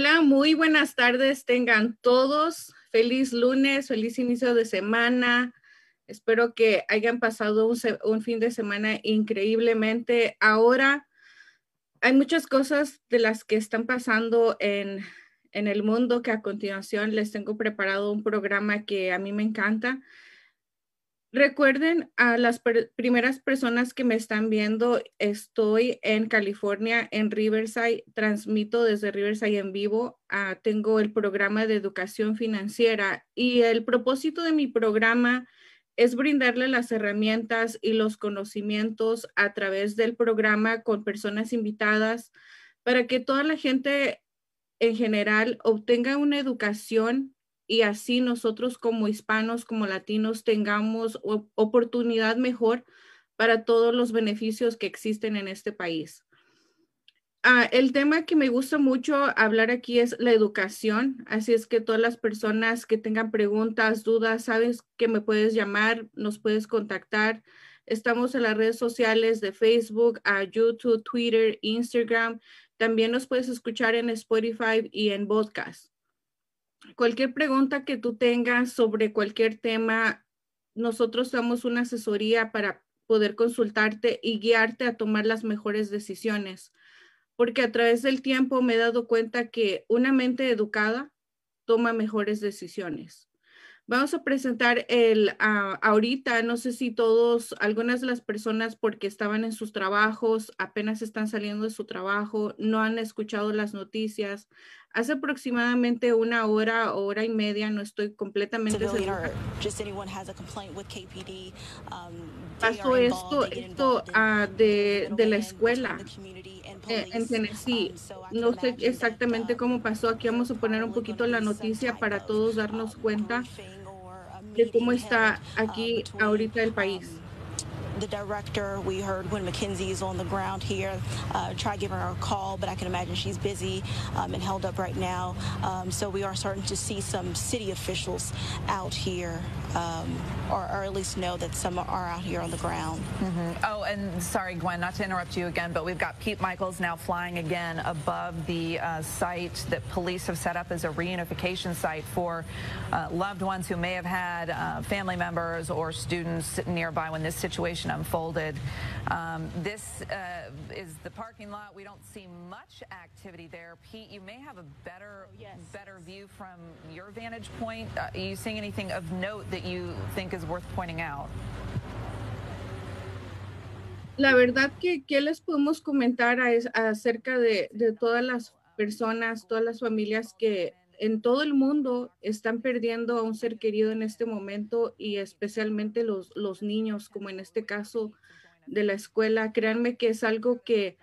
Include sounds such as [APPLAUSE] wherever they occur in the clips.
Hola, muy buenas tardes. Tengan todos feliz lunes, feliz inicio de semana. Espero que hayan pasado un, fin de semana increíblemente. Ahora hay muchas cosas de las que están pasando en en el mundo que a continuación les tengo preparado un programa que a mí me encanta. Recuerden a las primeras personas que me están viendo, estoy en California, en Riverside, transmito desde Riverside en vivo, ah, tengo el programa de educación financiera y el propósito de mi programa es brindarle las herramientas y los conocimientos a través del programa con personas invitadas para que toda la gente en general obtenga una educación y así nosotros como hispanos, como latinos, tengamos oportunidad mejor para todos los beneficios que existen en este país. Ah, el tema que me gusta mucho hablar aquí es la educación, así es que todas las personas que tengan preguntas, dudas, sabes que me puedes llamar, nos puedes contactar. Estamos en las redes sociales de Facebook, a YouTube, Twitter, Instagram. También nos puedes escuchar en Spotify y en podcast. Cualquier pregunta que tú tengas sobre cualquier tema, nosotros damos una asesoría para poder consultarte y guiarte a tomar las mejores decisiones. Porque a través del tiempo me he dado cuenta que una mente educada toma mejores decisiones. Vamos a presentar el ah, ahorita, no sé si todos, algunas de las personas porque estaban en sus trabajos, apenas están saliendo de su trabajo, no han escuchado las noticias. Hace aproximadamente una hora hora y media, no estoy completamente segura. Um, Pasó esto, esto uh, de, de la escuela eh, en Tennessee. Um, no sé exactamente cómo pasó. Aquí vamos a poner un poquito la noticia para todos darnos cuenta de cómo está aquí ahorita el país. the director. We heard when McKenzie is on the ground here. Uh, try giving her a call, but I can imagine she's busy um, and held up right now. Um, so we are starting to see some city officials out here, um, or, or, at least know that some are out here on the ground. Mm -hmm. Oh, and sorry, Gwen, not to interrupt you again, but we've got Pete Michaels now flying again above the uh, site that police have set up as a reunification site for uh, loved ones who may have had uh, family members or students nearby when this situation unfolded. Um, this uh, is the parking lot. We don't see much activity there. Pete, you may have a better, oh, yes. better view from your vantage point. Uh, are you seeing anything of note that you think is worth pointing? La verdad que, ¿qué les podemos comentar a, acerca de, de todas las personas, todas las familias que en todo el mundo están perdiendo a un ser querido en este momento y especialmente los, los niños, como en este caso de la escuela. Créanme que es algo que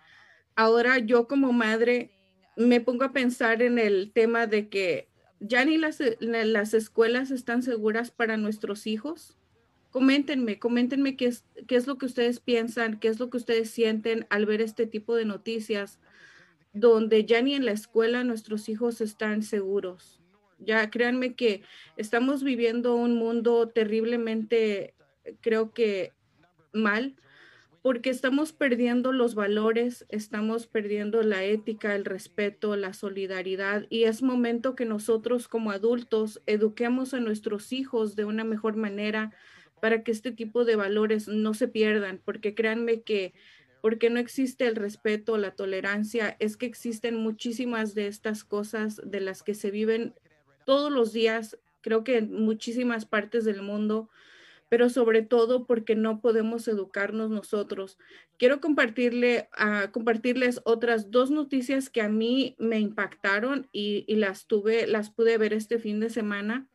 ahora yo como madre me pongo a pensar en el tema de que ya ni las, las escuelas están seguras para nuestros hijos. Coméntenme, coméntenme qué es, qué es lo que ustedes piensan, qué es lo que ustedes sienten al ver este tipo de noticias donde ya ni en la escuela nuestros hijos están seguros. Ya créanme que estamos viviendo un mundo terriblemente, creo que mal, porque estamos perdiendo los valores, estamos perdiendo la ética, el respeto, la solidaridad y es momento que nosotros como adultos eduquemos a nuestros hijos de una mejor manera para que este tipo de valores no se pierdan, porque créanme que porque no existe el respeto, la tolerancia, es que existen muchísimas de estas cosas de las que se viven todos los días, creo que en muchísimas partes del mundo, pero sobre todo porque no podemos educarnos nosotros. Quiero compartirle, uh, compartirles otras dos noticias que a mí me impactaron y, las tuve, las pude ver este fin de semana.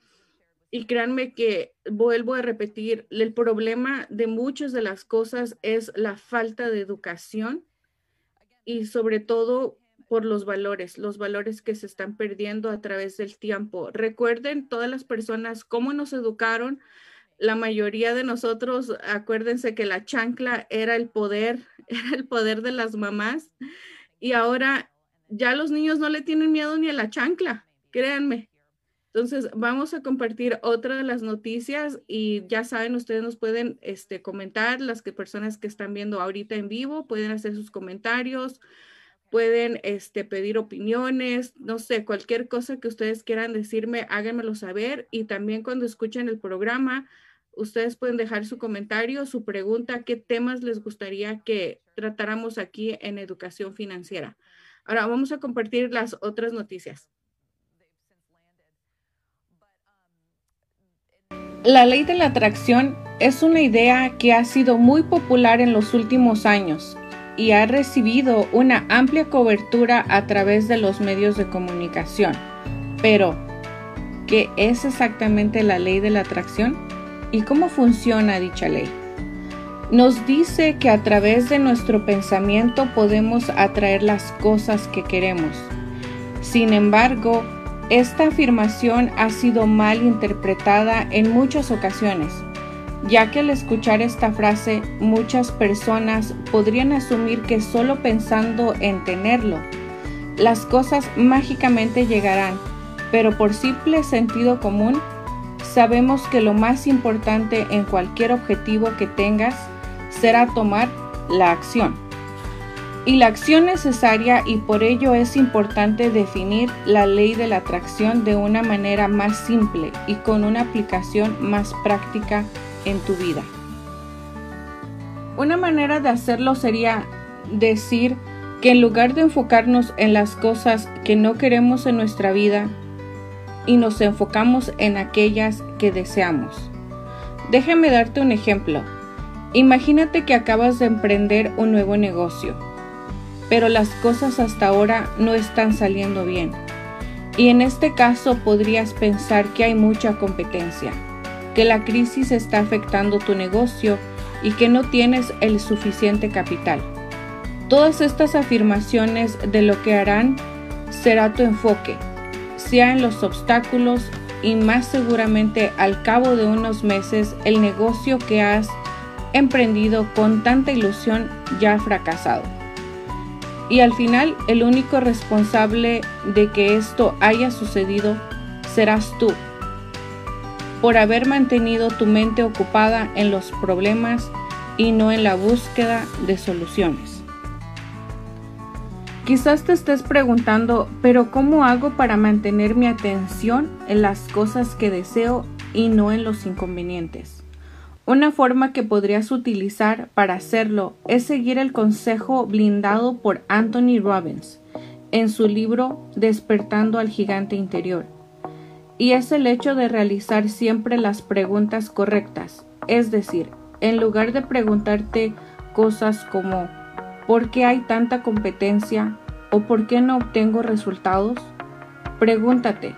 Y créanme que vuelvo a repetir, el problema de muchas de las cosas es la falta de educación y sobre todo por los valores, los valores que se están perdiendo a través del tiempo. Recuerden todas las personas cómo nos educaron. La mayoría de nosotros, acuérdense que la chancla era el poder, [LAUGHS] era el poder de las mamás y ahora ya los niños no le tienen miedo ni a la chancla, créanme. Entonces, vamos a compartir otra de las noticias y ya saben, ustedes nos pueden este, comentar, las que, personas que están viendo ahorita en vivo pueden hacer sus comentarios, pueden este, pedir opiniones, no sé, cualquier cosa que ustedes quieran decirme, háganmelo saber y también cuando escuchen el programa, ustedes pueden dejar su comentario, su pregunta, qué temas les gustaría que tratáramos aquí en educación financiera. Ahora vamos a compartir las otras noticias. La ley de la atracción es una idea que ha sido muy popular en los últimos años y ha recibido una amplia cobertura a través de los medios de comunicación. Pero, ¿qué es exactamente la ley de la atracción y cómo funciona dicha ley? Nos dice que a través de nuestro pensamiento podemos atraer las cosas que queremos. Sin embargo, esta afirmación ha sido mal interpretada en muchas ocasiones, ya que al escuchar esta frase muchas personas podrían asumir que solo pensando en tenerlo, las cosas mágicamente llegarán, pero por simple sentido común, sabemos que lo más importante en cualquier objetivo que tengas será tomar la acción. Y la acción necesaria y por ello es importante definir la ley de la atracción de una manera más simple y con una aplicación más práctica en tu vida. Una manera de hacerlo sería decir que en lugar de enfocarnos en las cosas que no queremos en nuestra vida y nos enfocamos en aquellas que deseamos. Déjame darte un ejemplo. Imagínate que acabas de emprender un nuevo negocio pero las cosas hasta ahora no están saliendo bien. Y en este caso podrías pensar que hay mucha competencia, que la crisis está afectando tu negocio y que no tienes el suficiente capital. Todas estas afirmaciones de lo que harán será tu enfoque, sea en los obstáculos y más seguramente al cabo de unos meses el negocio que has emprendido con tanta ilusión ya ha fracasado. Y al final el único responsable de que esto haya sucedido serás tú, por haber mantenido tu mente ocupada en los problemas y no en la búsqueda de soluciones. Quizás te estés preguntando, pero ¿cómo hago para mantener mi atención en las cosas que deseo y no en los inconvenientes? Una forma que podrías utilizar para hacerlo es seguir el consejo blindado por Anthony Robbins en su libro Despertando al Gigante Interior. Y es el hecho de realizar siempre las preguntas correctas. Es decir, en lugar de preguntarte cosas como ¿por qué hay tanta competencia? o ¿por qué no obtengo resultados? Pregúntate,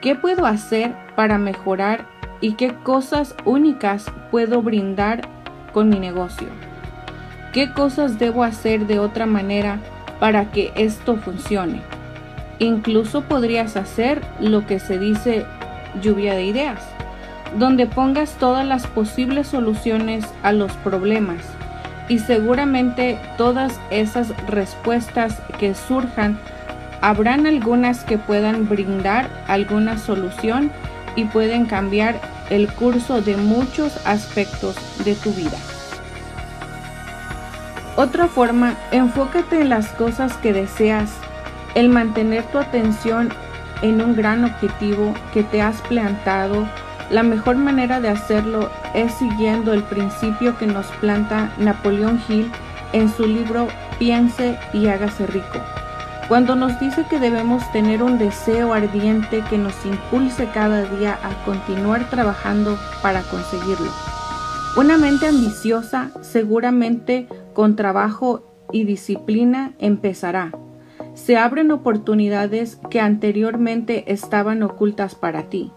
¿qué puedo hacer para mejorar y qué cosas únicas puedo brindar con mi negocio. ¿Qué cosas debo hacer de otra manera para que esto funcione? Incluso podrías hacer lo que se dice lluvia de ideas, donde pongas todas las posibles soluciones a los problemas y seguramente todas esas respuestas que surjan habrán algunas que puedan brindar alguna solución y pueden cambiar el curso de muchos aspectos de tu vida. Otra forma, enfócate en las cosas que deseas, el mantener tu atención en un gran objetivo que te has plantado. La mejor manera de hacerlo es siguiendo el principio que nos planta Napoleón Hill en su libro Piense y hágase rico cuando nos dice que debemos tener un deseo ardiente que nos impulse cada día a continuar trabajando para conseguirlo. Una mente ambiciosa seguramente con trabajo y disciplina empezará. Se abren oportunidades que anteriormente estaban ocultas para ti.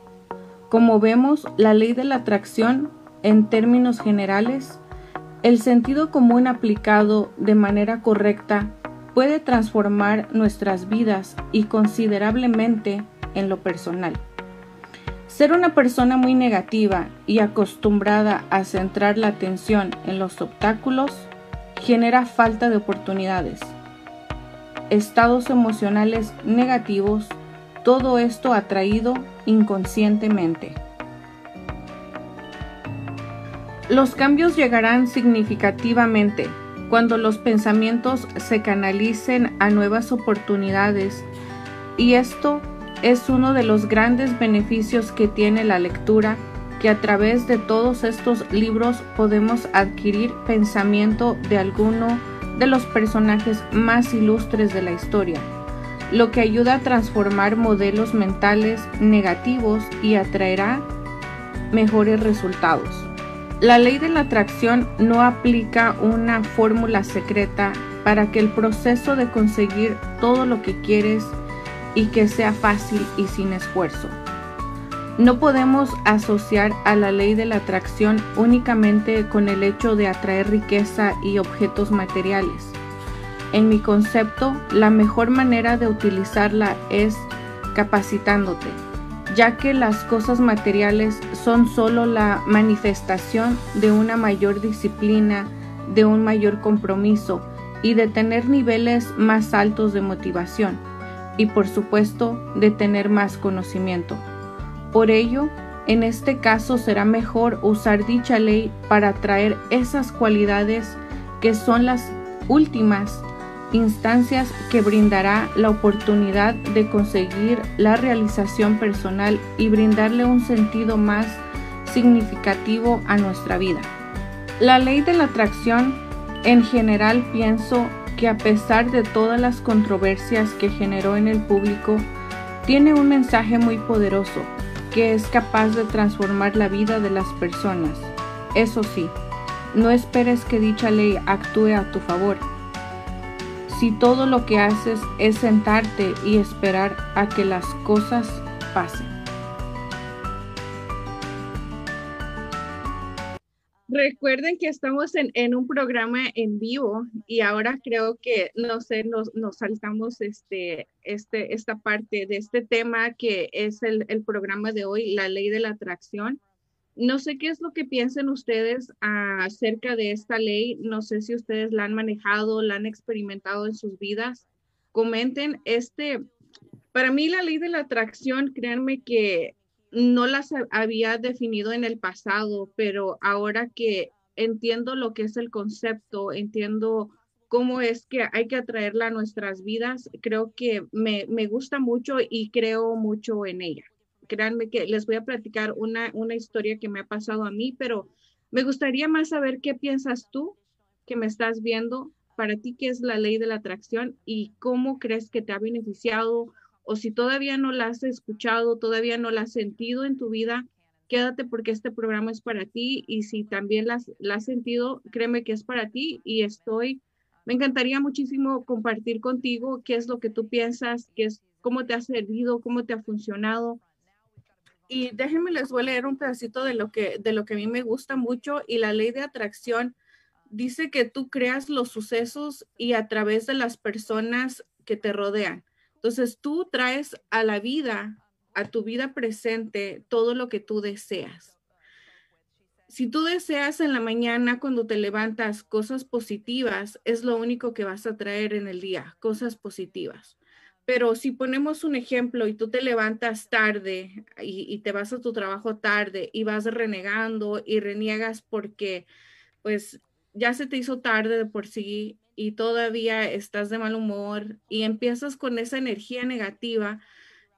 Como vemos, la ley de la atracción, en términos generales, el sentido común aplicado de manera correcta puede transformar nuestras vidas y considerablemente en lo personal. Ser una persona muy negativa y acostumbrada a centrar la atención en los obstáculos genera falta de oportunidades. Estados emocionales negativos, todo esto atraído inconscientemente. Los cambios llegarán significativamente cuando los pensamientos se canalicen a nuevas oportunidades y esto es uno de los grandes beneficios que tiene la lectura, que a través de todos estos libros podemos adquirir pensamiento de alguno de los personajes más ilustres de la historia, lo que ayuda a transformar modelos mentales negativos y atraerá mejores resultados. La ley de la atracción no aplica una fórmula secreta para que el proceso de conseguir todo lo que quieres y que sea fácil y sin esfuerzo. No podemos asociar a la ley de la atracción únicamente con el hecho de atraer riqueza y objetos materiales. En mi concepto, la mejor manera de utilizarla es capacitándote, ya que las cosas materiales son solo la manifestación de una mayor disciplina, de un mayor compromiso y de tener niveles más altos de motivación y por supuesto de tener más conocimiento. Por ello, en este caso será mejor usar dicha ley para atraer esas cualidades que son las últimas instancias que brindará la oportunidad de conseguir la realización personal y brindarle un sentido más significativo a nuestra vida. La ley de la atracción en general pienso que a pesar de todas las controversias que generó en el público, tiene un mensaje muy poderoso que es capaz de transformar la vida de las personas. Eso sí, no esperes que dicha ley actúe a tu favor. Si todo lo que haces es sentarte y esperar a que las cosas pasen. Recuerden que estamos en, un programa en vivo y ahora creo que, no sé, nos, saltamos este, este, esta parte de este tema que es el, programa de hoy, la ley de la atracción. No sé qué es lo que piensen ustedes acerca de esta ley. No sé si ustedes la han manejado, la han experimentado en sus vidas. Comenten. Este, para mí la ley de la atracción, créanme que no las había definido en el pasado, pero ahora que entiendo lo que es el concepto, entiendo cómo es que hay que atraerla a nuestras vidas, creo que me, gusta mucho y creo mucho en ella. Créanme que les voy a platicar una, una historia que me ha pasado a mí, pero me gustaría más saber qué piensas tú que me estás viendo. Para ti, ¿qué es la ley de la atracción y cómo crees que te ha beneficiado o si todavía no la has escuchado, todavía no la has sentido en tu vida, quédate porque este programa es para ti y si también la, has sentido, créeme que es para ti y estoy, me encantaría muchísimo compartir contigo qué es lo que tú piensas, qué es, cómo te ha servido, cómo te ha funcionado. Y déjenme les voy a leer un pedacito de lo que, de lo que a mí me gusta mucho y la ley de atracción dice que tú creas los sucesos y a través de las personas que te rodean. Entonces tú traes a la vida, a tu vida presente, todo lo que tú deseas. Si tú deseas en la mañana cuando te levantas cosas positivas, es lo único que vas a traer en el día, cosas positivas. Pero si ponemos un ejemplo y tú te levantas tarde y, te vas a tu trabajo tarde y vas renegando y reniegas porque pues ya se te hizo tarde de por sí y todavía estás de mal humor y empiezas con esa energía negativa,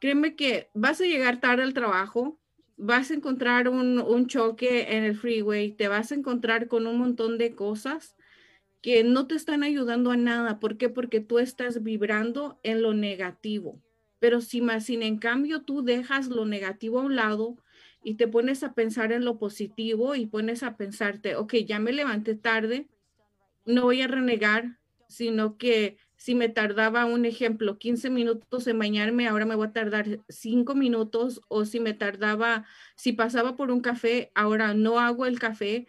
créeme que vas a llegar tarde al trabajo, vas a encontrar un, choque en el freeway, te vas a encontrar con un montón de cosas que no te están ayudando a nada. ¿Por qué? Porque tú estás vibrando en lo negativo. Pero si más, sin en cambio tú dejas lo negativo a un lado y te pones a pensar en lo positivo y pones a pensarte, ok, ya me levanté tarde, no voy a renegar, sino que Si me tardaba, un ejemplo, 15 minutos en bañarme, ahora me voy a tardar 5 minutos. O si me tardaba, si pasaba por un café, ahora no hago el café.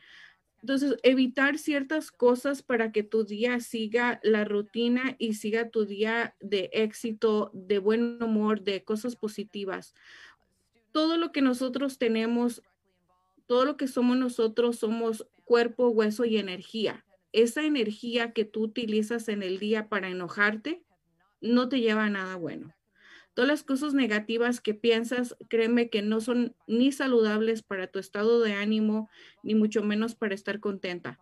Entonces, evitar ciertas cosas para que tu día siga la rutina y siga tu día de éxito, de buen humor, de cosas positivas. Todo lo que nosotros tenemos, todo lo que somos nosotros, somos cuerpo, hueso y energía. Esa energía que tú utilizas en el día para enojarte no te lleva a nada bueno. Todas las cosas negativas que piensas, créeme que no son ni saludables para tu estado de ánimo, ni mucho menos para estar contenta.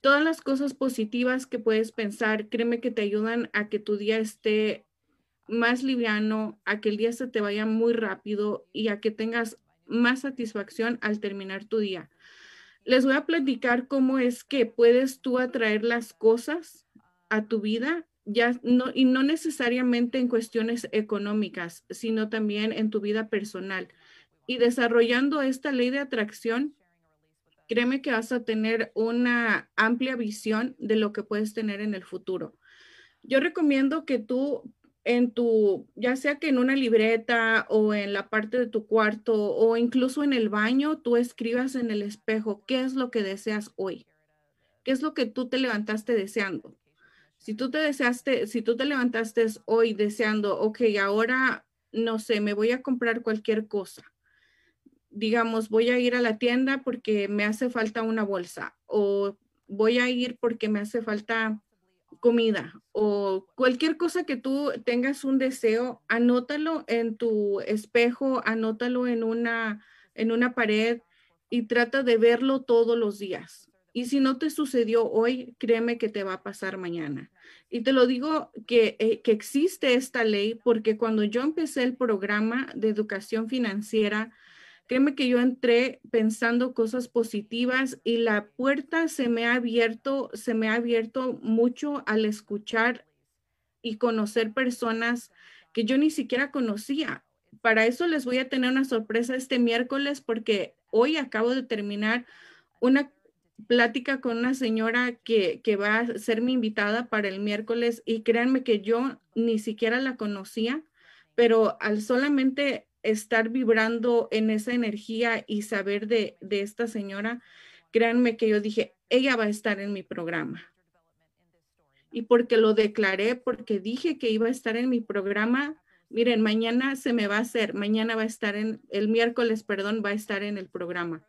Todas las cosas positivas que puedes pensar, créeme que te ayudan a que tu día esté más liviano, a que el día se te vaya muy rápido y a que tengas más satisfacción al terminar tu día. Les voy a platicar cómo es que puedes tú atraer las cosas a tu vida ya no, y no necesariamente en cuestiones económicas, sino también en tu vida personal. Y desarrollando esta ley de atracción, créeme que vas a tener una amplia visión de lo que puedes tener en el futuro. Yo recomiendo que tú en tu, ya sea que en una libreta o en la parte de tu cuarto o incluso en el baño, tú escribas en el espejo qué es lo que deseas hoy. ¿Qué es lo que tú te levantaste deseando? Si tú te deseaste, si tú te levantaste hoy deseando, ok, ahora no sé, me voy a comprar cualquier cosa. Digamos, voy a ir a la tienda porque me hace falta una bolsa o voy a ir porque me hace falta comida o cualquier cosa que tú tengas un deseo, anótalo en tu espejo, anótalo en una en una pared y trata de verlo todos los días. Y si no te sucedió hoy, créeme que te va a pasar mañana. Y te lo digo que, eh, que existe esta ley porque cuando yo empecé el programa de educación financiera, créeme que yo entré pensando cosas positivas y la puerta se me ha abierto, se me ha abierto mucho al escuchar y conocer personas que yo ni siquiera conocía. Para eso les voy a tener una sorpresa este miércoles porque hoy acabo de terminar una plática con una señora que, va a ser mi invitada para el miércoles y créanme que yo ni siquiera la conocía, pero al solamente estar vibrando en esa energía y saber de, de esta señora, créanme que yo dije, ella va a estar en mi programa. Y porque lo declaré, porque dije que iba a estar en mi programa, miren, mañana se me va a hacer, mañana va a estar en, el miércoles, perdón, va a estar en el programa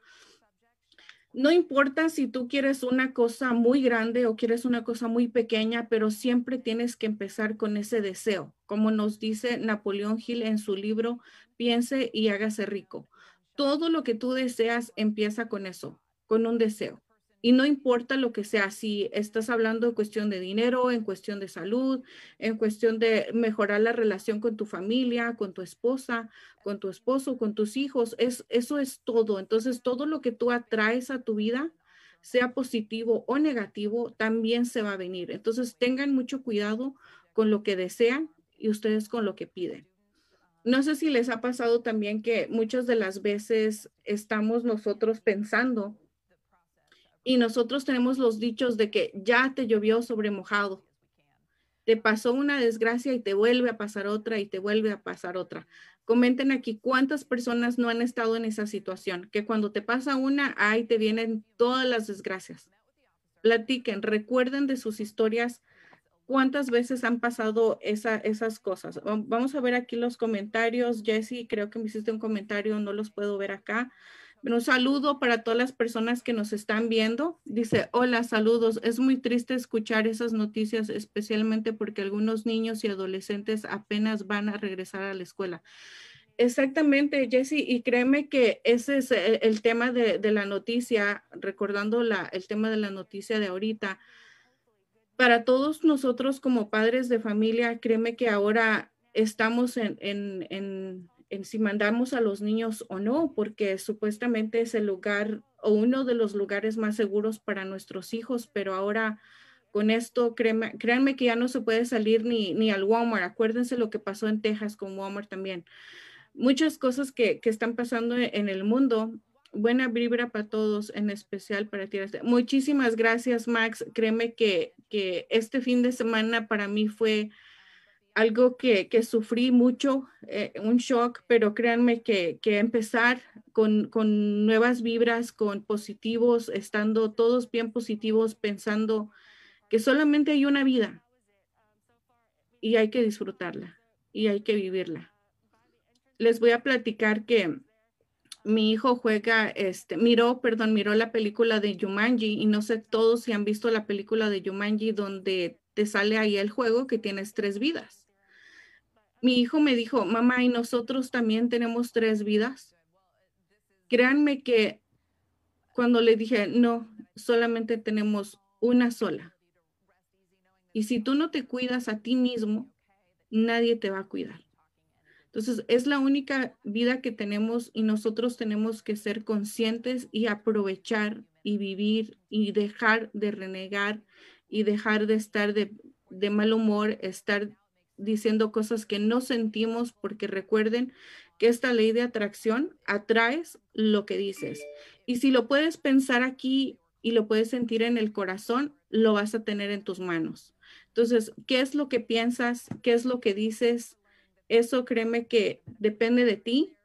no importa si tú quieres una cosa muy grande o quieres una cosa muy pequeña, pero siempre tienes que empezar con ese deseo. Como nos dice Napoleón Hill en su libro, piense y hágase rico. Todo lo que tú deseas empieza con eso, con un deseo. Y no importa lo que sea, si estás hablando en cuestión de dinero, en cuestión de salud, en cuestión de mejorar la relación con tu familia, con tu esposa, con tu esposo, con tus hijos, es, eso es todo. Entonces, todo lo que tú atraes a tu vida, sea positivo o negativo, también se va a venir. Entonces, tengan mucho cuidado con lo que desean y ustedes con lo que piden. No sé si les ha pasado también que muchas de las veces estamos nosotros pensando, y nosotros tenemos los dichos de que ya te llovió sobre mojado. Te pasó una desgracia y te vuelve a pasar otra y te vuelve a pasar otra. Comenten aquí cuántas personas no han estado en esa situación, que cuando te pasa una, ahí te vienen todas las desgracias. Platiquen, recuerden de sus historias, cuántas veces han pasado esa, esas cosas. Vamos a ver aquí los comentarios. Jesse, creo que me hiciste un comentario, no los puedo ver acá. Un saludo para todas las personas que nos están viendo. Dice, hola, saludos. Es muy triste escuchar esas noticias, especialmente porque algunos niños y adolescentes apenas van a regresar a la escuela. Exactamente, Jesse, y créeme que ese es el tema de, la noticia, recordando la, el tema de la noticia de ahorita. Para todos nosotros como padres de familia, créeme que ahora estamos en si mandamos a los niños o no, porque supuestamente es el lugar o uno de los lugares más seguros para nuestros hijos, pero ahora con esto, créanme, que ya no se puede salir ni, ni al Walmart. Acuérdense lo que pasó en Texas con Walmart también. Muchas cosas que, que están pasando en el mundo buena vibra para todos, en especial para ti. Muchísimas gracias, Max. Créeme que, que este fin de semana para mí fue algo que, que sufrí mucho, eh, un shock, pero créanme que, que empezar con, con, nuevas vibras, con positivos, estando todos bien positivos, pensando que solamente hay una vida y hay que disfrutarla y hay que vivirla. Les voy a platicar que mi hijo juega, este, miró, perdón, miró la película de Jumanji y no sé todos si han visto la película de Jumanji donde sale ahí el juego que tienes tres vidas. Mi hijo me dijo, mamá, ¿y nosotros también tenemos tres vidas? Créanme que cuando le dije, no, solamente tenemos una sola. Y si tú no te cuidas a ti mismo, nadie te va a cuidar. Entonces, es la única vida que tenemos y nosotros tenemos que ser conscientes y aprovechar y vivir y dejar de renegar y dejar de estar de, de mal humor, estar diciendo cosas que no sentimos, porque recuerden que esta ley de atracción atraes lo que dices. Y si lo puedes pensar aquí y lo puedes sentir en el corazón, lo vas a tener en tus manos. Entonces, ¿qué es lo que piensas? ¿Qué es lo que dices? Eso créeme que depende de ti.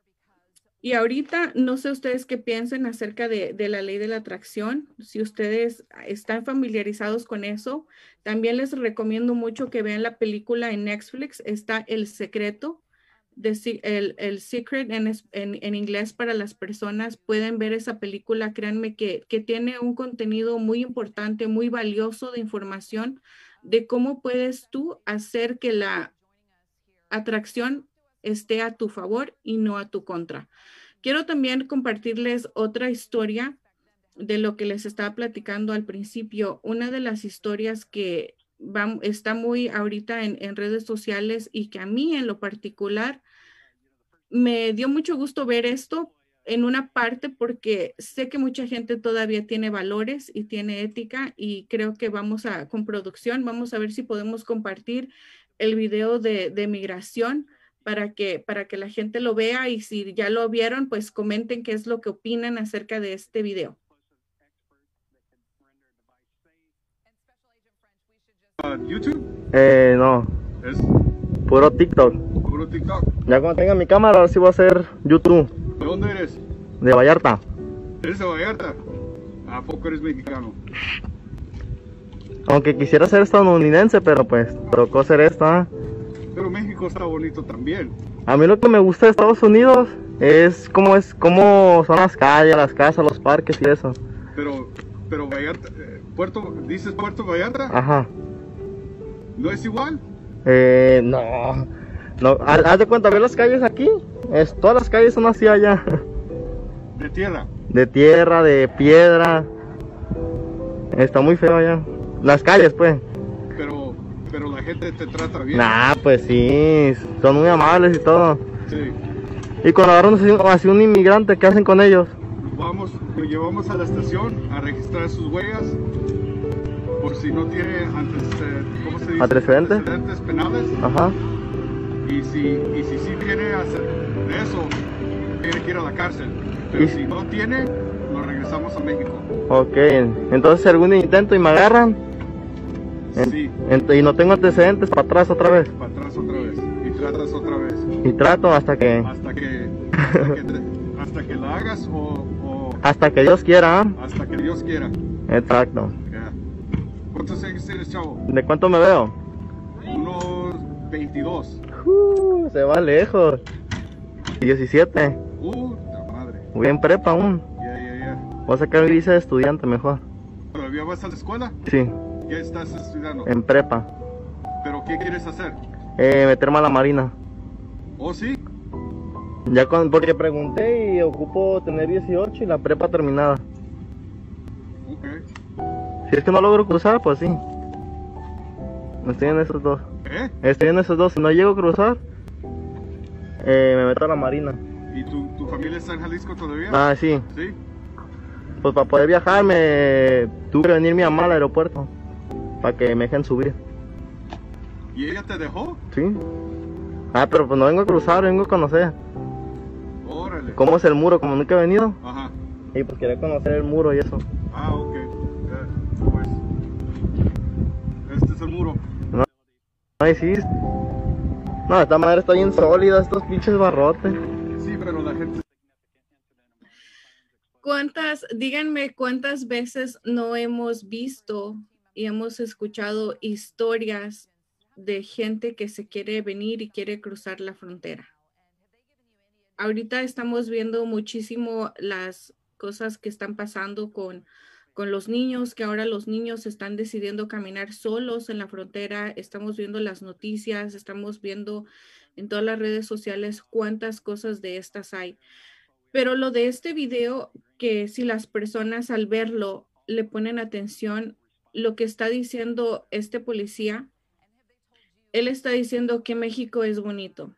Y ahorita no sé ustedes qué piensen acerca de, la ley de la atracción. Si ustedes están familiarizados con eso, también les recomiendo mucho que vean la película en Netflix. Está El Secreto, el, Secret en, en, inglés para las personas. Pueden ver esa película. Créanme que, que tiene un contenido muy importante, muy valioso de información de cómo puedes tú hacer que la atracción esté a tu favor y no a tu contra. Quiero también compartirles otra historia de lo que les estaba platicando al principio. Una de las historias que está muy ahorita en, redes sociales y que a mí en lo particular me dio mucho gusto ver esto en una parte porque sé que mucha gente todavía tiene valores y tiene ética y creo que vamos a, con producción, vamos a ver si podemos compartir el video de, de migración para que, para que la gente lo vea y si ya lo vieron, pues comenten qué es lo que opinan acerca de este video. YouTube? Eh, no. Es puro TikTok. Puro TikTok. Ya cuando tenga mi cámara, ahora sí voy a hacer YouTube. ¿De dónde eres? De Vallarta. ¿Eres de Vallarta? ¿A poco eres mexicano? Aunque quisiera ser estadounidense, pero pues tocó ser esta. Pero México está bonito también. A mí lo que me gusta de Estados Unidos es cómo es cómo son las calles, las casas, los parques y eso. Pero pero Vallarta, eh, Puerto, dices Puerto Vallarta? Ajá. ¿No es igual? Eh, no. No, haz de cuenta, ver las calles aquí. Es, todas las calles son así allá. ¿De tierra? De tierra, de piedra. Está muy feo allá. Las calles, pues. Pero, la gente te trata bien. Nah, pues sí. Son muy amables y todo. Sí. Y cuando agarran así un inmigrante, ¿qué hacen con ellos? Vamos, lo llevamos a la estación a registrar sus huellas por si no tiene antes, ¿cómo se dice? ¿Antecedentes? Antecedentes penales. Ajá. Y si, y si sí tiene eso, tiene que ir a la cárcel. Pero si no tiene, nos regresamos a México. Ok, entonces algún intento y me agarran. Y no tengo antecedentes, para atrás otra vez. Para atrás otra vez. Y tratas otra vez. Y trato hasta que... Hasta que... Hasta que, [LAUGHS] hasta que la hagas o, o... Hasta que Dios quiera. ¿ah? Hasta que Dios quiera. Exacto. Yeah. ¿Cuántos años tienes, chavo? ¿De cuánto me veo? Unos 22. Uh, se va lejos. 17. Uh, madre. Voy en prepa aún. Ya, ya, ya. Voy a sacar visa de estudiante mejor. ¿Todavía vas a la escuela? Sí. ¿Qué estás estudiando? En prepa. ¿Pero qué quieres hacer? Eh, meterme a la marina. ¿Oh, sí? Ya con, porque pregunté y ocupo tener 18 y la prepa terminada. Ok. Si es que no logro cruzar, pues sí. Estoy en esos dos. ¿Eh? Estoy en esos dos. Si no llego a cruzar, eh, me meto a la marina. ¿Y tu, tu familia está en Jalisco todavía? Ah, sí. ¿Sí? Pues para poder viajar me tuve que venir mi mamá al aeropuerto. Para que me dejen subir. ¿Y ella te dejó? Sí. Ah, pero pues no vengo a cruzar, vengo a conocer. Órale. ¿Cómo es el muro? Como nunca he venido. Ajá. Y pues quería conocer el muro y eso. Ah, ok. Ya, ¿cómo es? Este es el muro. Ay, sí. No, esta madre está bien sólida, estos pinches barrotes. Sí, pero la gente ¿Cuántas, díganme cuántas veces no hemos visto y hemos escuchado historias de gente que se quiere venir y quiere cruzar la frontera? Ahorita estamos viendo muchísimo las cosas que están pasando con, con los niños, que ahora los niños están decidiendo caminar solos en la frontera. Estamos viendo las noticias, estamos viendo en todas las redes sociales cuántas cosas de estas hay. Pero lo de este video, que si las personas al verlo le ponen atención, lo que está diciendo este policía, él está diciendo que México es bonito.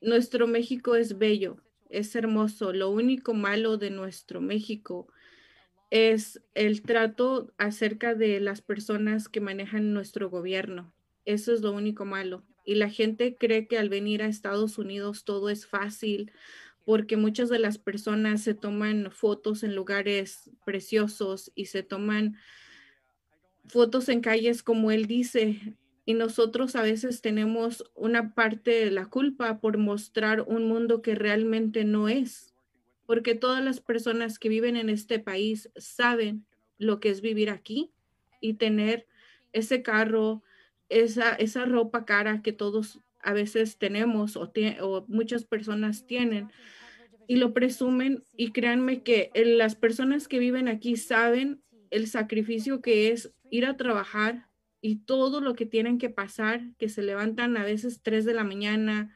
Nuestro México es bello, es hermoso. Lo único malo de nuestro México es el trato acerca de las personas que manejan nuestro gobierno. Eso es lo único malo. Y la gente cree que al venir a Estados Unidos todo es fácil, porque muchas de las personas se toman fotos en lugares preciosos y se toman fotos en calles como él dice. Y nosotros a veces tenemos una parte de la culpa por mostrar un mundo que realmente no es, porque todas las personas que viven en este país saben lo que es vivir aquí y tener ese carro, esa, esa ropa cara que todos a veces tenemos o, muchas personas tienen y lo presumen y créanme que las personas que viven aquí saben el sacrificio que es ir a trabajar y todo lo que tienen que pasar, que se levantan a veces 3 de la mañana.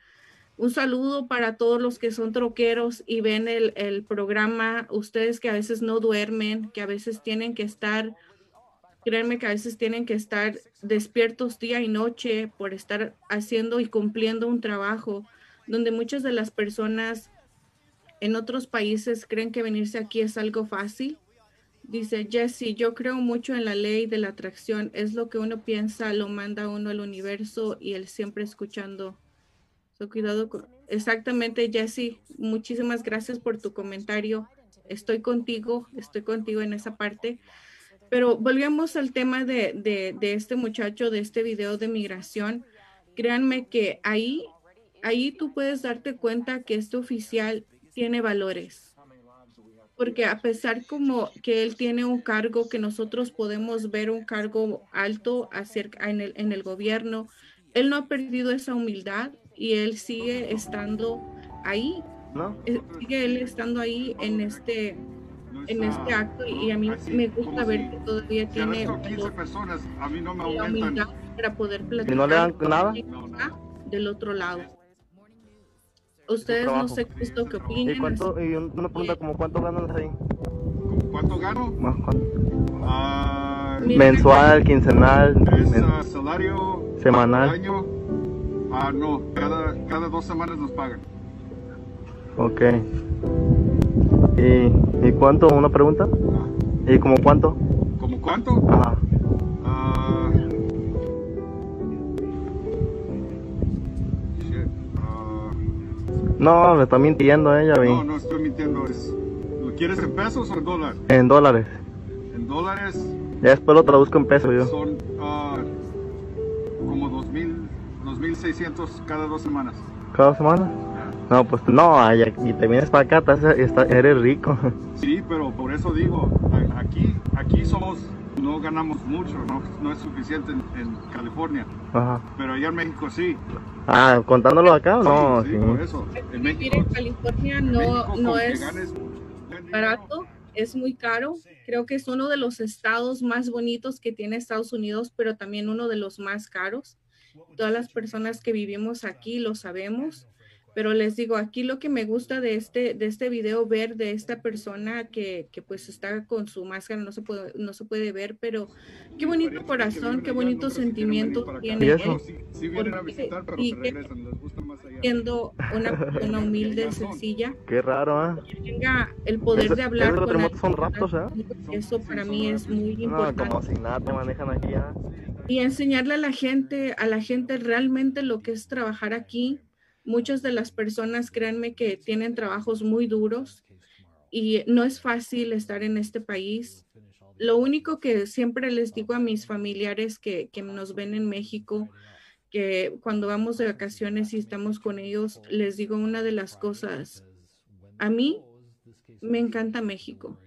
Un saludo para todos los que son troqueros y ven el, el programa, ustedes que a veces no duermen, que a veces tienen que estar Créanme que a veces tienen que estar despiertos día y noche por estar haciendo y cumpliendo un trabajo donde muchas de las personas en otros países creen que venirse aquí es algo fácil. Dice Jesse, yo creo mucho en la ley de la atracción. Es lo que uno piensa, lo manda uno al universo y él siempre escuchando. So, cuidado con... Exactamente, Jesse. Muchísimas gracias por tu comentario. Estoy contigo, estoy contigo en esa parte. Pero volvemos al tema de, de, este muchacho, de este video de migración. Créanme que ahí, ahí tú puedes darte cuenta que este oficial tiene valores. Porque a pesar como que él tiene un cargo que nosotros podemos ver un cargo alto acerca en el, en el gobierno, él no ha perdido esa humildad y él sigue estando ahí. Eh, sigue él estando ahí en este en este acto y a mí me gusta ver que todavía tiene personas, a mí no me para poder platicar. ¿Y no le dan nada? Del otro lado. Ustedes no sé esto qué opinan. ¿Y, cuánto, y una pregunta, como cuánto ganan ahí? ¿Cuánto gano? Más, ¿cuánto? Ah, Mensual, quincenal, es, uh, salario semanal. Año. Ah, no, cada, cada dos semanas nos pagan. Ok. ¿Y, y cuánto? ¿Una pregunta? ¿Y como cuánto? ¿Como cuánto? Ajá. No, me está mintiendo ella, No, no estoy mintiendo. Es, ¿Lo quieres en pesos o en dólares? En dólares. En dólares. Ya después lo traduzco en pesos yo. Son uh, como 2.000, 2.600 cada dos semanas. ¿Cada semana? No, pues no, y te vienes para acá, estás, eres rico. Sí, pero por eso digo, aquí, aquí somos, no ganamos mucho, no, no es suficiente en, California. Ajá. Pero allá en México sí. Ah, contándolo acá, no. Sí, por eso. En Vivir en California no, no es barato, es muy caro. Creo que es uno de los estados más bonitos que tiene Estados Unidos, pero también uno de los más caros. Todas las personas que vivimos aquí lo sabemos pero les digo, aquí lo que me gusta de este, de este video, ver de esta persona que, que pues está con su máscara, no se puede, no se puede ver, pero qué bonito corazón, qué bonito sentimiento tiene. y siendo una [LAUGHS] persona humilde, sencilla. Qué raro, ¿eh? Que tenga el poder de hablar con son raptos, ¿eh? Eso para mí es muy importante. No, como si nada te manejan aquí, ¿eh? Y enseñarle a la gente, a la gente realmente lo que es trabajar aquí, Muchas de las personas, créanme que tienen trabajos muy duros y no es fácil estar en este país. Lo único que siempre les digo a mis familiares que, que nos ven en México, que cuando vamos de vacaciones y estamos con ellos, les digo una de las cosas. A mí me encanta México.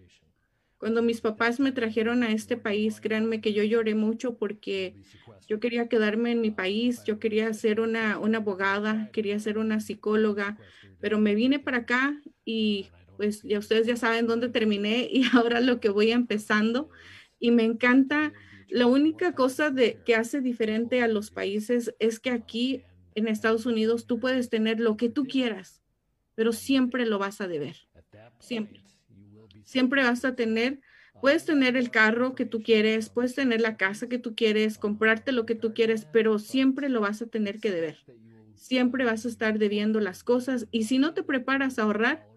Cuando mis papás me trajeron a este país, créanme que yo lloré mucho porque yo quería quedarme en mi país, yo quería ser una, abogada, quería ser una psicóloga, pero me vine para acá y pues ya ustedes ya saben dónde terminé y [LAUGHS] ahora lo que voy empezando. Y me encanta, la única cosa de, que hace diferente a los países es que aquí en Estados Unidos tú puedes tener lo que tú quieras, pero siempre lo vas a deber. Siempre siempre vas a tener, puedes tener el carro que tú quieres, puedes tener la casa que tú quieres, comprarte lo que tú quieres, pero siempre lo vas a tener que deber. Siempre vas a estar debiendo las cosas y si no te preparas a ahorrar,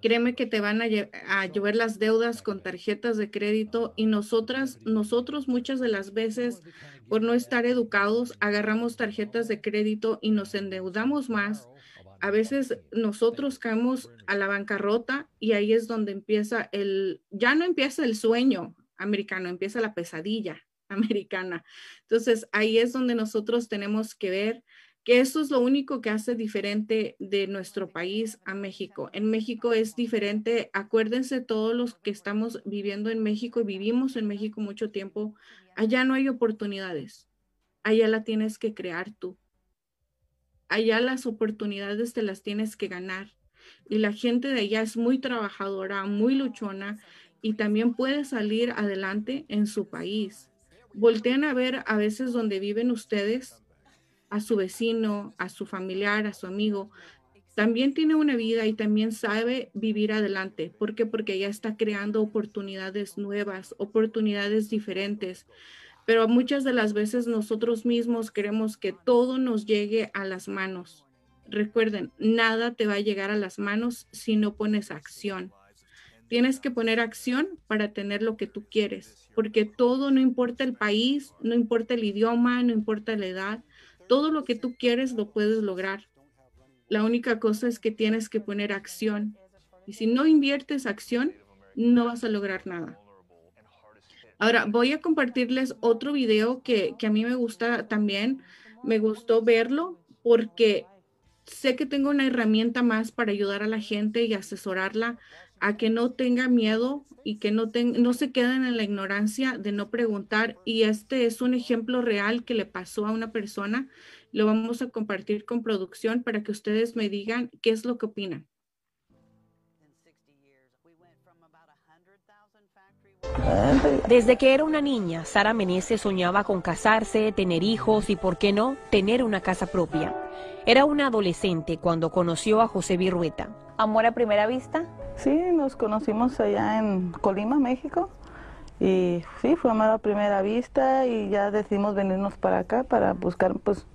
créeme que te van a, a llover las deudas con tarjetas de crédito y nosotras, nosotros muchas de las veces, por no estar educados, agarramos tarjetas de crédito y nos endeudamos más a veces nosotros caemos a la bancarrota y ahí es donde empieza el, ya no empieza el sueño americano, empieza la pesadilla [LAUGHS] americana. Entonces ahí es donde nosotros tenemos que ver que eso es lo único que hace diferente de nuestro país a México. En México es diferente. Acuérdense todos los que estamos viviendo en México y vivimos en México mucho tiempo, allá no hay oportunidades. Allá la tienes que crear tú allá las oportunidades te las tienes que ganar. Y la gente de allá es muy trabajadora, muy luchona y también puede salir adelante en su país. Voltean a ver a veces donde viven ustedes, a su vecino, a su familiar, a su amigo. También tiene una vida y también sabe vivir adelante. ¿Por qué? Porque ya está creando oportunidades nuevas, oportunidades diferentes pero muchas de las veces nosotros mismos queremos que todo nos llegue a las manos. Recuerden, nada te va a llegar a las manos si no pones acción. Tienes que poner acción para tener lo que tú quieres, porque todo, no importa el país, no importa el idioma, no importa la edad, todo lo que tú quieres lo puedes lograr. La única cosa es que tienes que poner acción. Y si no inviertes acción, no vas a lograr nada. Ahora voy a compartirles otro video que, a mí me gusta también. Me gustó verlo porque sé que tengo una herramienta más para ayudar a la gente y asesorarla a que no tenga miedo y que no, no se queden en la ignorancia de no preguntar. Y este es un ejemplo real que le pasó a una persona. Lo vamos a compartir con producción para que ustedes me digan qué es lo que opinan. Desde que era una niña, Sara Meneses soñaba con casarse, tener hijos y, por qué no, tener una casa propia. Era una adolescente cuando conoció a José Virrueta. ¿Amor a primera vista? Sí, nos conocimos allá en Colima, México. Y sí, fue amor a primera vista y ya decidimos venirnos para acá para buscar pues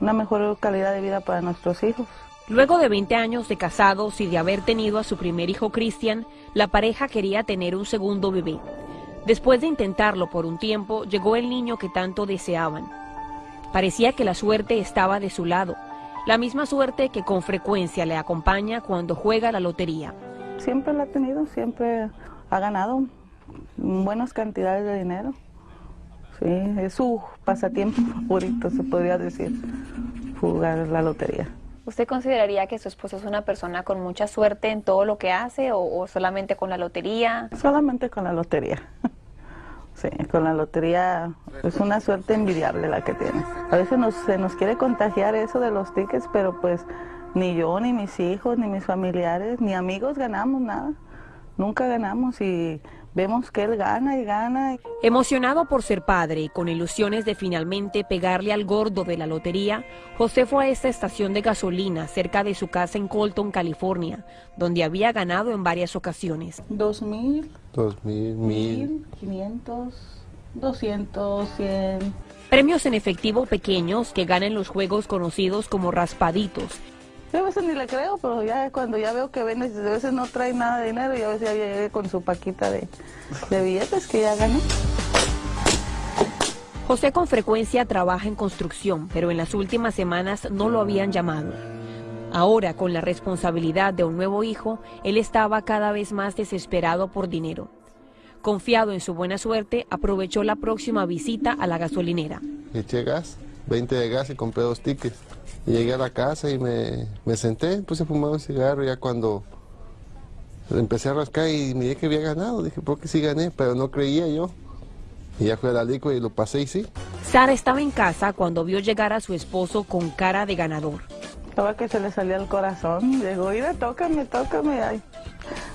una mejor calidad de vida para nuestros hijos. Luego de 20 años de casados y de haber tenido a su primer hijo Cristian, la pareja quería tener un segundo bebé. Después de intentarlo por un tiempo, llegó el niño que tanto deseaban. Parecía que la suerte estaba de su lado, la misma suerte que con frecuencia le acompaña cuando juega la lotería. Siempre la ha tenido, siempre ha ganado buenas cantidades de dinero. Es su pasatiempo [LAUGHS] favorito, se podría decir, jugar la lotería. ¿Usted consideraría que su esposo es una persona con mucha suerte en todo lo que hace o, solamente con la lotería? Solamente con la lotería. [LAUGHS] Sí, con la lotería es una suerte envidiable la que tiene. A veces nos, se nos quiere contagiar eso de los tickets, pero pues ni yo, ni mis hijos, ni mis familiares, ni amigos ganamos nada. Nunca ganamos y vemos que él gana y gana. Emocionado por ser padre y con ilusiones de finalmente pegarle al gordo de la lotería, José fue a esta estación de gasolina cerca de su casa en Colton, California, donde había ganado en varias ocasiones. Dos mil. Dos mil, mil. Quinientos, doscientos, cien. Premios en efectivo pequeños que ganan los juegos conocidos como raspaditos yo a veces ni le creo, pero ya cuando ya veo que vende, a veces no trae nada de dinero y a veces ya llegué con su paquita de, de billetes que ya ganó. José con frecuencia trabaja en construcción, pero en las últimas semanas no lo habían llamado. Ahora, con la responsabilidad de un nuevo hijo, él estaba cada vez más desesperado por dinero. Confiado en su buena suerte, aprovechó la próxima visita a la gasolinera. Eché gas, 20 de gas y compré dos tickets. Y llegué a la casa y me, me senté, puse a fumar un cigarro. Ya cuando empecé a rascar y miré que había ganado, dije, ¿por qué sí gané? Pero no creía yo. Y ya fui a la licua y lo pasé y sí. Sara estaba en casa cuando vio llegar a su esposo con cara de ganador. Estaba que se le salía el corazón. Llegó, mira, tócame, tócame. Ay,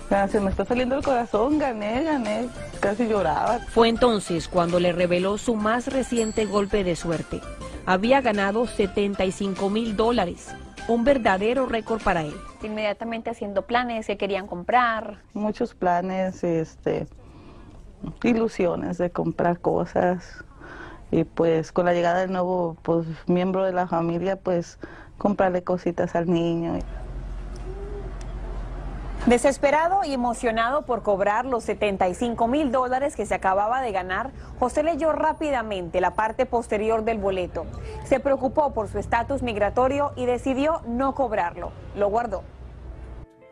ya, se me está saliendo el corazón, gané, gané. Casi lloraba. Fue entonces cuando le reveló su más reciente golpe de suerte. Había ganado 75 mil dólares, un verdadero récord para él. Inmediatamente haciendo planes que querían comprar. Muchos planes, este, ilusiones de comprar cosas. Y pues con la llegada del nuevo pues, miembro de la familia, pues comprarle cositas al niño. Desesperado y emocionado por cobrar los 75 mil dólares que se acababa de ganar, José leyó rápidamente la parte posterior del boleto. Se preocupó por su estatus migratorio y decidió no cobrarlo. Lo guardó.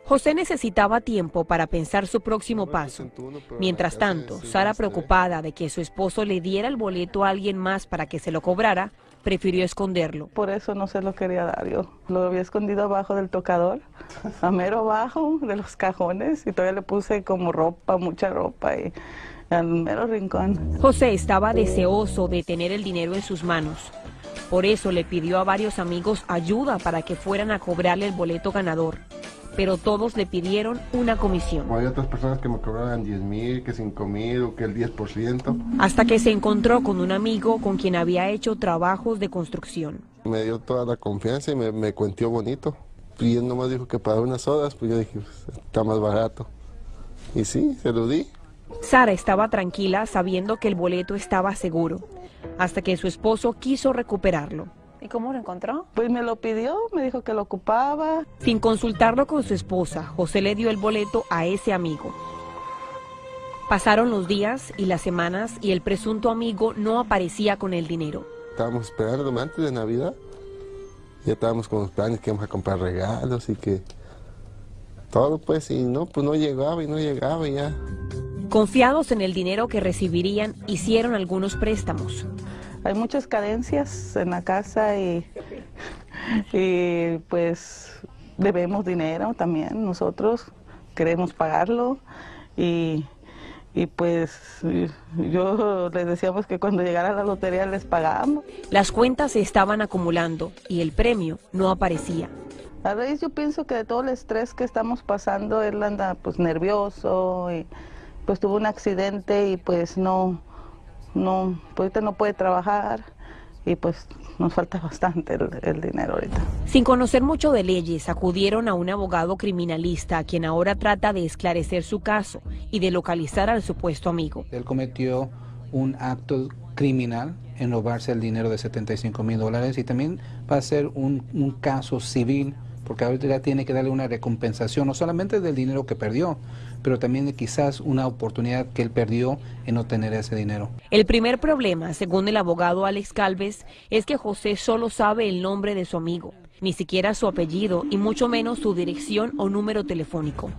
José necesitaba tiempo para pensar su próximo paso. Mientras tanto, Sara, preocupada de que su esposo le diera el boleto a alguien más para que se lo cobrara, prefirió esconderlo. Por eso no se lo quería dar yo. Lo había escondido abajo del tocador, a mero abajo de los cajones y todavía le puse como ropa, mucha ropa y al mero rincón. José estaba deseoso de tener el dinero en sus manos. Por eso le pidió a varios amigos ayuda para que fueran a cobrarle el boleto ganador pero todos le pidieron una comisión. Hay otras personas que me cobraban 10 mil, que 5 mil o que el 10%. Hasta que se encontró con un amigo con quien había hecho trabajos de construcción. Me dio toda la confianza y me, me cuenteó bonito. Y él nomás dijo que para unas sodas, pues yo dije, pues, está más barato. Y sí, se lo di. Sara estaba tranquila sabiendo que el boleto estaba seguro, hasta que su esposo quiso recuperarlo. ¿Y cómo lo encontró? Pues me lo pidió, me dijo que lo ocupaba. Sin consultarlo con su esposa, José le dio el boleto a ese amigo. Pasaron los días y las semanas y el presunto amigo no aparecía con el dinero. Estábamos esperando antes de Navidad. Ya estábamos con los planes que íbamos a comprar regalos y que todo pues y no, pues no llegaba y no llegaba y ya. Confiados en el dinero que recibirían, hicieron algunos préstamos. Hay muchas carencias en la casa y, y pues debemos dinero también nosotros, queremos pagarlo y, y pues yo les decíamos que cuando llegara la lotería les pagábamos. Las cuentas se estaban acumulando y el premio no aparecía. A raíz yo pienso que de todo el estrés que estamos pasando, él anda pues nervioso y pues tuvo un accidente y pues no, no, pues ahorita no puede trabajar y pues nos falta bastante el, el, dinero ahorita. Sin conocer mucho de leyes, acudieron a un abogado criminalista, quien ahora trata de esclarecer su caso y de localizar al supuesto amigo. Él cometió un acto criminal en robarse el dinero de 75 mil dólares y también va a ser un, un caso civil porque ahorita ya tiene que darle una recompensación, no solamente del dinero que perdió, pero también de quizás una oportunidad que él perdió en obtener ese dinero. El primer problema, según el abogado Alex Calves, es que José solo sabe el nombre de su amigo, ni siquiera su apellido y mucho menos su dirección o número telefónico.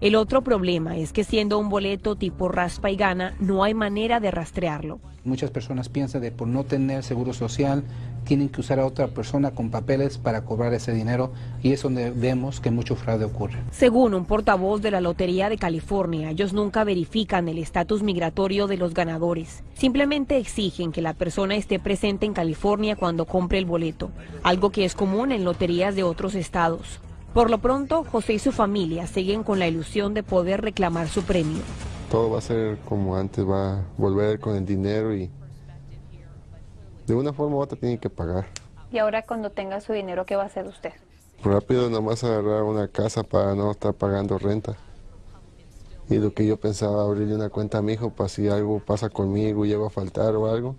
El otro problema es que siendo un boleto tipo raspa y gana, no hay manera de rastrearlo. Muchas personas piensan que por no tener seguro social tienen que usar a otra persona con papeles para cobrar ese dinero y es donde vemos que mucho fraude ocurre. Según un portavoz de la Lotería de California, ellos nunca verifican el estatus migratorio de los ganadores. Simplemente exigen que la persona esté presente en California cuando compre el boleto, algo que es común en loterías de otros estados. Por lo pronto, José y su familia siguen con la ilusión de poder reclamar su premio. Todo va a ser como antes, va a volver con el dinero y de una forma u otra tiene que pagar. Y ahora cuando tenga su dinero, ¿qué va a hacer usted? Rápido nomás agarrar una casa para no estar pagando renta. Y lo que yo pensaba, abrirle una cuenta a mi hijo para si algo pasa conmigo y llego a faltar o algo,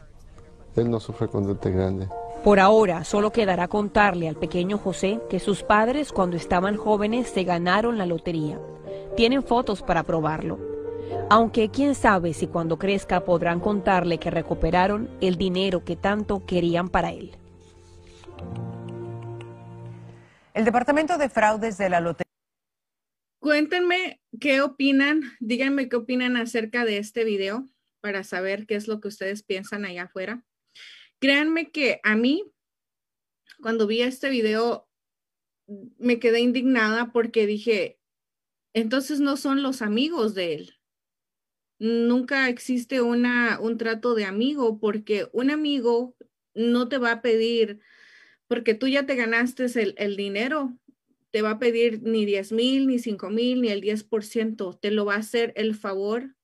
él no sufre con deuda grande. Por ahora, solo quedará contarle al pequeño José que sus padres cuando estaban jóvenes se ganaron la lotería. Tienen fotos para probarlo. Aunque quién sabe si cuando crezca podrán contarle que recuperaron el dinero que tanto querían para él. El Departamento de Fraudes de la Lotería. Cuéntenme qué opinan, díganme qué opinan acerca de este video para saber qué es lo que ustedes piensan allá afuera. Créanme que a mí, cuando vi este video, me quedé indignada porque dije, entonces no son los amigos de él. Nunca existe una, un trato de amigo porque un amigo no te va a pedir, porque tú ya te ganaste el, el dinero, te va a pedir ni 10 mil, ni 5 mil, ni el 10%. Te lo va a hacer el favor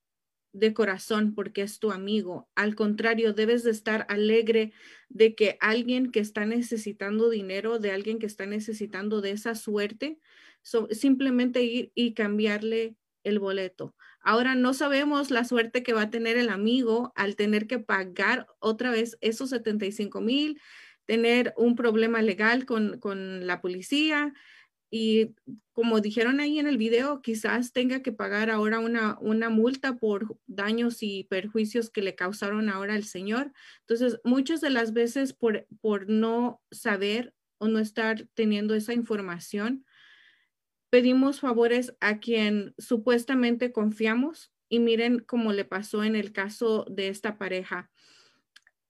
de corazón porque es tu amigo. Al contrario, debes de estar alegre de que alguien que está necesitando dinero, de alguien que está necesitando de esa suerte, simplemente ir y cambiarle el boleto. Ahora no sabemos la suerte que va a tener el amigo al tener que pagar otra vez esos 75 mil, tener un problema legal con, con la policía, y como dijeron ahí en el video, quizás tenga que pagar ahora una, una multa por daños y perjuicios que le causaron ahora al señor. Entonces, muchas de las veces por, por no saber o no estar teniendo esa información, pedimos favores a quien supuestamente confiamos y miren cómo le pasó en el caso de esta pareja.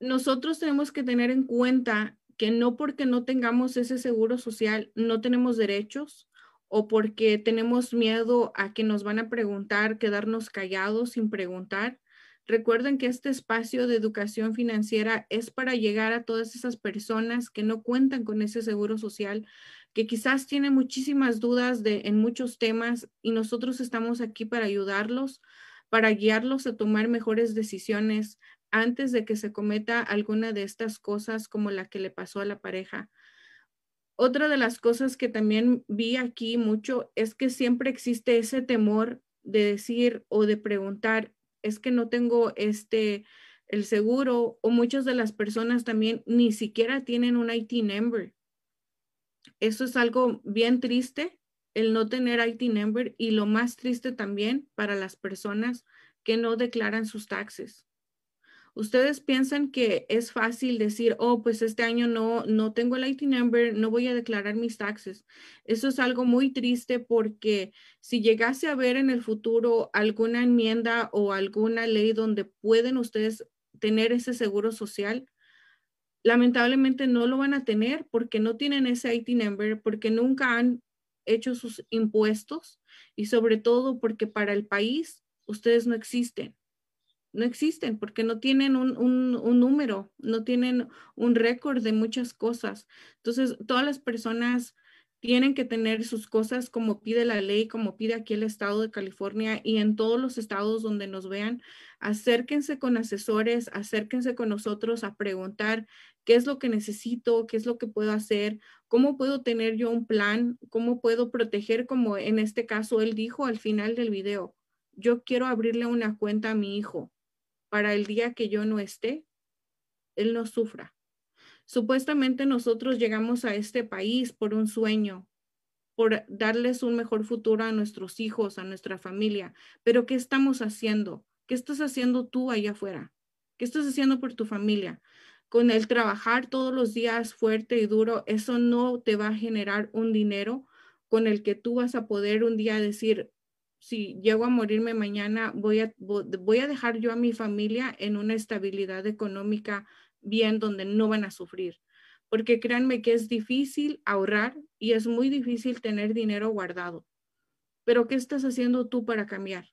Nosotros tenemos que tener en cuenta que no porque no tengamos ese seguro social no tenemos derechos o porque tenemos miedo a que nos van a preguntar, quedarnos callados sin preguntar. Recuerden que este espacio de educación financiera es para llegar a todas esas personas que no cuentan con ese seguro social, que quizás tienen muchísimas dudas de, en muchos temas y nosotros estamos aquí para ayudarlos, para guiarlos a tomar mejores decisiones, antes de que se cometa alguna de estas cosas como la que le pasó a la pareja. Otra de las cosas que también vi aquí mucho es que siempre existe ese temor de decir o de preguntar, es que no tengo este el seguro o muchas de las personas también ni siquiera tienen un IT number. Eso es algo bien triste, el no tener IT number y lo más triste también para las personas que no declaran sus taxes. Ustedes piensan que es fácil decir, oh, pues este año no, no tengo el IT number, no voy a declarar mis taxes. Eso es algo muy triste porque si llegase a ver en el futuro alguna enmienda o alguna ley donde pueden ustedes tener ese seguro social, lamentablemente no lo van a tener porque no tienen ese IT number, porque nunca han hecho sus impuestos y sobre todo porque para el país ustedes no existen no existen porque no tienen un, un, número, no tienen un récord de muchas cosas. Entonces, todas las personas tienen que tener sus cosas como pide la ley, como pide aquí el estado de California y en todos los estados donde nos vean, acérquense con asesores, acérquense con nosotros a preguntar qué es lo que necesito, qué es lo que puedo hacer, cómo puedo tener yo un plan, cómo puedo proteger, como en este caso él dijo al final del video, yo quiero abrirle una cuenta a mi hijo para el día que yo no esté, él no sufra. Supuestamente nosotros llegamos a este país por un sueño, por darles un mejor futuro a nuestros hijos, a nuestra familia. Pero ¿qué estamos haciendo? ¿Qué estás haciendo tú allá afuera? ¿Qué estás haciendo por tu familia? Con el trabajar todos los días fuerte y duro, eso no te va a generar un dinero con el que tú vas a poder un día decir, si llego a morirme mañana, voy a, voy a dejar yo a mi familia en una estabilidad económica bien donde no van a sufrir. Porque créanme que es difícil ahorrar y es muy difícil tener dinero guardado. Pero ¿qué estás haciendo tú para cambiar?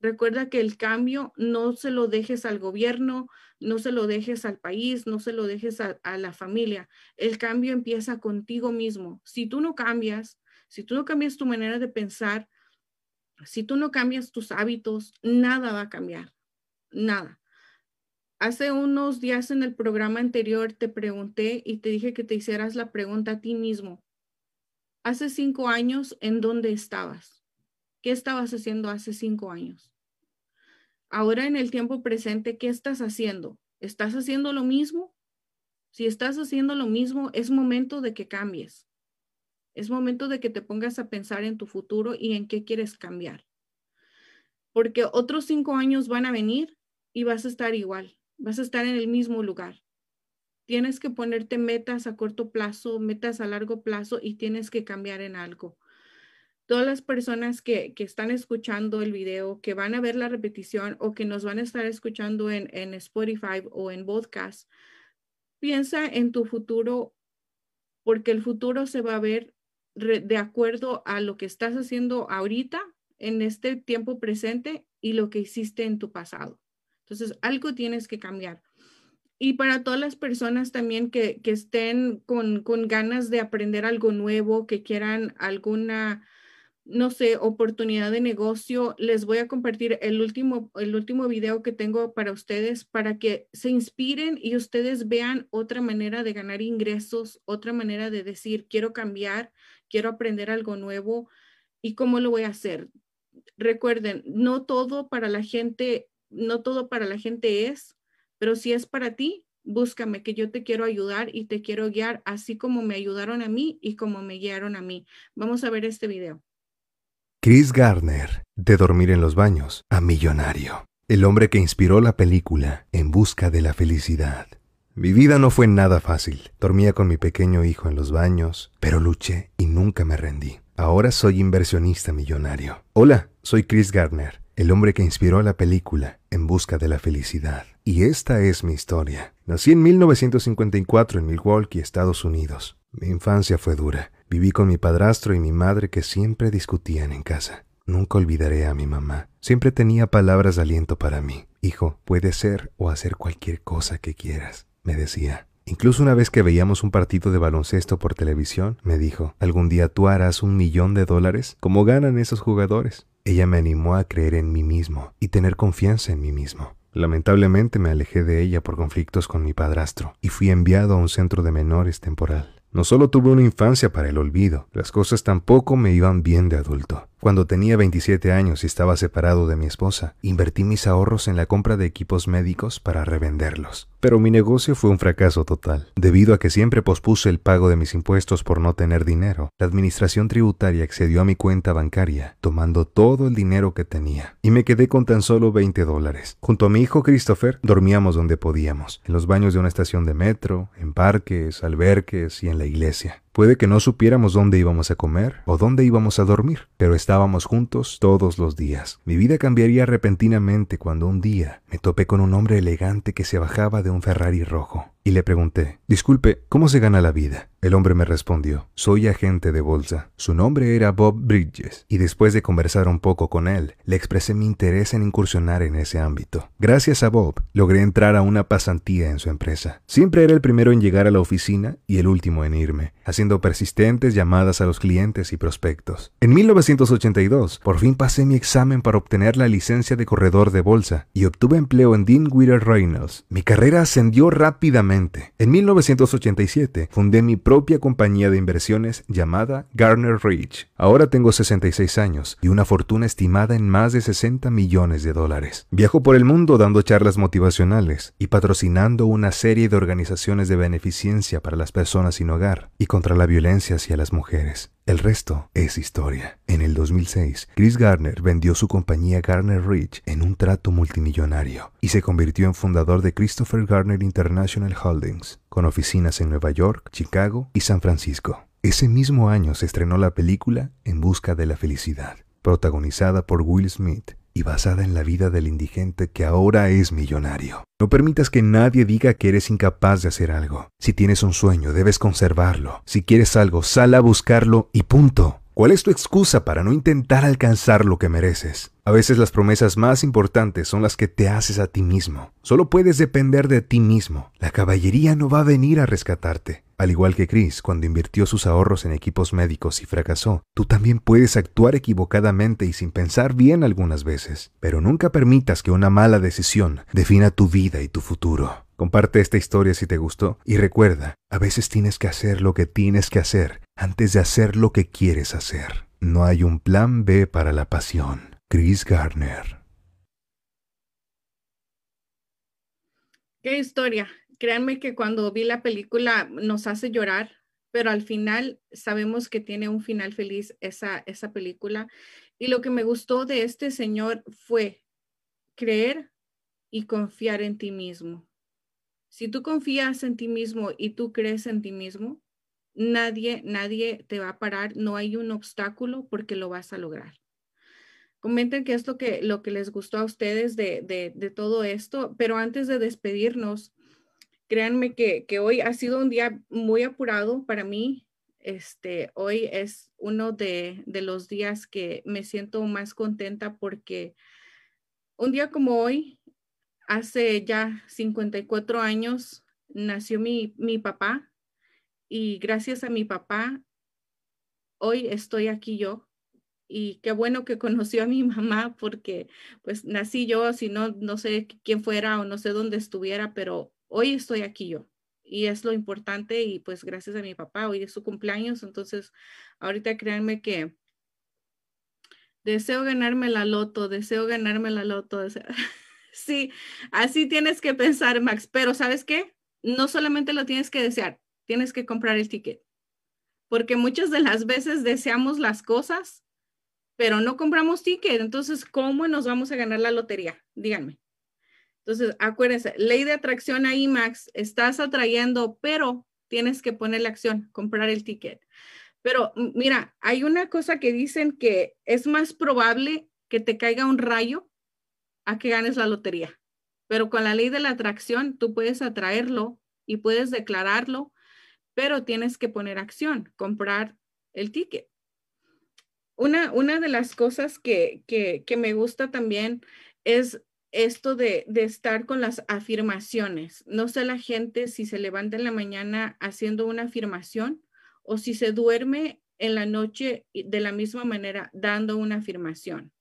Recuerda que el cambio no se lo dejes al gobierno, no se lo dejes al país, no se lo dejes a, a la familia. El cambio empieza contigo mismo. Si tú no cambias, si tú no cambias tu manera de pensar, si tú no cambias tus hábitos, nada va a cambiar, nada. Hace unos días en el programa anterior te pregunté y te dije que te hicieras la pregunta a ti mismo. Hace cinco años, ¿en dónde estabas? ¿Qué estabas haciendo hace cinco años? Ahora en el tiempo presente, ¿qué estás haciendo? ¿Estás haciendo lo mismo? Si estás haciendo lo mismo, es momento de que cambies. Es momento de que te pongas a pensar en tu futuro y en qué quieres cambiar. Porque otros cinco años van a venir y vas a estar igual, vas a estar en el mismo lugar. tienes que ponerte metas a corto plazo, metas a largo plazo y tienes que cambiar en algo. Todas las personas que, están escuchando el video, que van a ver la repetición o que nos van a estar escuchando en, en Spotify o en podcast, piensa en tu futuro porque el futuro se va a ver de acuerdo a lo que estás haciendo ahorita, en este tiempo presente y lo que hiciste en tu pasado. Entonces, algo tienes que cambiar y para todas las personas también que, estén con, ganas de aprender algo nuevo, que quieran alguna, no sé, oportunidad de negocio, les voy a compartir el último, el último video que tengo para ustedes para que se inspiren y ustedes vean otra manera de ganar ingresos, otra manera de decir, quiero cambiar, quiero aprender algo nuevo y cómo lo voy a hacer. Recuerden, no todo para la gente, no todo para la gente es pero si es para ti, búscame, que yo te quiero ayudar y te quiero guiar, así como me ayudaron a mí y como me guiaron a mí. Vamos a ver este video. Chris Gardner, de dormir en los baños, a millonario. El hombre que inspiró la película En Busca de la Felicidad. Mi vida no fue nada fácil. Dormía con mi pequeño hijo en los baños, pero luché y nunca me rendí. Ahora soy inversionista millonario. Hola, soy Chris Gardner el hombre que inspiró la película En Busca de la Felicidad. Y esta es mi historia. Nací en 1954 en Milwaukee, Estados Unidos. Mi infancia fue dura. Viví con mi padrastro y mi madre que siempre discutían en casa. Nunca olvidaré a mi mamá. Siempre tenía palabras de aliento para mí. Hijo, puedes ser o hacer cualquier cosa que quieras, me decía. Incluso una vez que veíamos un partido de baloncesto por televisión, me dijo, algún día tú harás un millón de dólares como ganan esos jugadores. Ella me animó a creer en mí mismo y tener confianza en mí mismo. Lamentablemente me alejé de ella por conflictos con mi padrastro y fui enviado a un centro de menores temporal. No solo tuve una infancia para el olvido, las cosas tampoco me iban bien de adulto. Cuando tenía 27 años y estaba separado de mi esposa, invertí mis ahorros en la compra de equipos médicos para revenderlos. Pero mi negocio fue un fracaso total. Debido a que siempre pospuse el pago de mis impuestos por no tener dinero, la administración tributaria accedió a mi cuenta bancaria, tomando todo el dinero que tenía, y me quedé con tan solo 20 dólares. Junto a mi hijo Christopher, dormíamos donde podíamos, en los baños de una estación de metro, en parques, alberques y en la iglesia. Puede que no supiéramos dónde íbamos a comer o dónde íbamos a dormir, pero estábamos juntos todos los días. Mi vida cambiaría repentinamente cuando un día me topé con un hombre elegante que se bajaba de un Ferrari rojo y le pregunté, disculpe, ¿cómo se gana la vida? El hombre me respondió, soy agente de bolsa. Su nombre era Bob Bridges, y después de conversar un poco con él, le expresé mi interés en incursionar en ese ámbito. Gracias a Bob, logré entrar a una pasantía en su empresa. Siempre era el primero en llegar a la oficina y el último en irme, haciendo persistentes llamadas a los clientes y prospectos. En 1982, por fin pasé mi examen para obtener la licencia de corredor de bolsa y obtuve empleo en Dean Reynolds. Mi carrera ascendió rápidamente en 1987 fundé mi propia compañía de inversiones llamada Garner Ridge. Ahora tengo 66 años y una fortuna estimada en más de 60 millones de dólares. Viajo por el mundo dando charlas motivacionales y patrocinando una serie de organizaciones de beneficencia para las personas sin hogar y contra la violencia hacia las mujeres. El resto es historia. En el 2006, Chris Garner vendió su compañía Garner Ridge en un trato multimillonario y se convirtió en fundador de Christopher Garner International Holdings, con oficinas en Nueva York, Chicago y San Francisco. Ese mismo año se estrenó la película En Busca de la Felicidad, protagonizada por Will Smith y basada en la vida del indigente que ahora es millonario. No permitas que nadie diga que eres incapaz de hacer algo. Si tienes un sueño, debes conservarlo. Si quieres algo, sal a buscarlo y punto. ¿Cuál es tu excusa para no intentar alcanzar lo que mereces? A veces las promesas más importantes son las que te haces a ti mismo. Solo puedes depender de ti mismo. La caballería no va a venir a rescatarte. Al igual que Chris, cuando invirtió sus ahorros en equipos médicos y fracasó, tú también puedes actuar equivocadamente y sin pensar bien algunas veces. Pero nunca permitas que una mala decisión defina tu vida y tu futuro. Comparte esta historia si te gustó y recuerda, a veces tienes que hacer lo que tienes que hacer antes de hacer lo que quieres hacer. No hay un plan B para la pasión. Chris Gardner. Qué historia. Créanme que cuando vi la película nos hace llorar, pero al final sabemos que tiene un final feliz esa, esa película. Y lo que me gustó de este señor fue creer y confiar en ti mismo Si tú confías en ti mismo y tú crees en ti mismo, nadie, nadie te va a parar, no hay un obstáculo porque lo vas a lograr. Comenten qué es que, lo que les gustó a ustedes de, de, todo esto, pero antes de despedirnos, créanme que, que, hoy ha sido un día muy apurado para mí. Este, hoy es uno de, de los días que me siento más contenta porque un día como hoy, hace ya 54 años, nació mi, mi papá y gracias a mi papá, hoy estoy aquí yo y qué bueno que [LAUGHS] conoció a mi mamá porque pues nací yo, si no, no sé quién fuera o no sé dónde estuviera, pero hoy estoy aquí yo y es lo importante y pues gracias a mi papá, hoy es su cumpleaños, entonces ahorita créanme que deseo ganarme la loto, deseo ganarme la loto. [LAUGHS] sí, así tienes que pensar, Max, pero ¿sabes qué? No solamente lo tienes que desear, tienes que comprar el ticket, porque muchas de las veces deseamos las cosas pero no compramos ticket. Entonces, ¿cómo nos vamos a ganar la lotería? Díganme. Entonces, acuérdense, ley de atracción ahí, Max, estás atrayendo, pero tienes que poner la acción, comprar el ticket. Pero mira, hay una cosa que dicen que es más probable que te caiga un rayo a que ganes la lotería. Pero con la ley de la atracción, tú puedes atraerlo y puedes declararlo, pero tienes que poner acción, comprar el ticket. Una, una de las cosas que, me gusta también es esto de, estar con las afirmaciones. No sé la gente si se levanta en la mañana haciendo una afirmación o si se duerme en la noche de la misma manera dando una afirmación.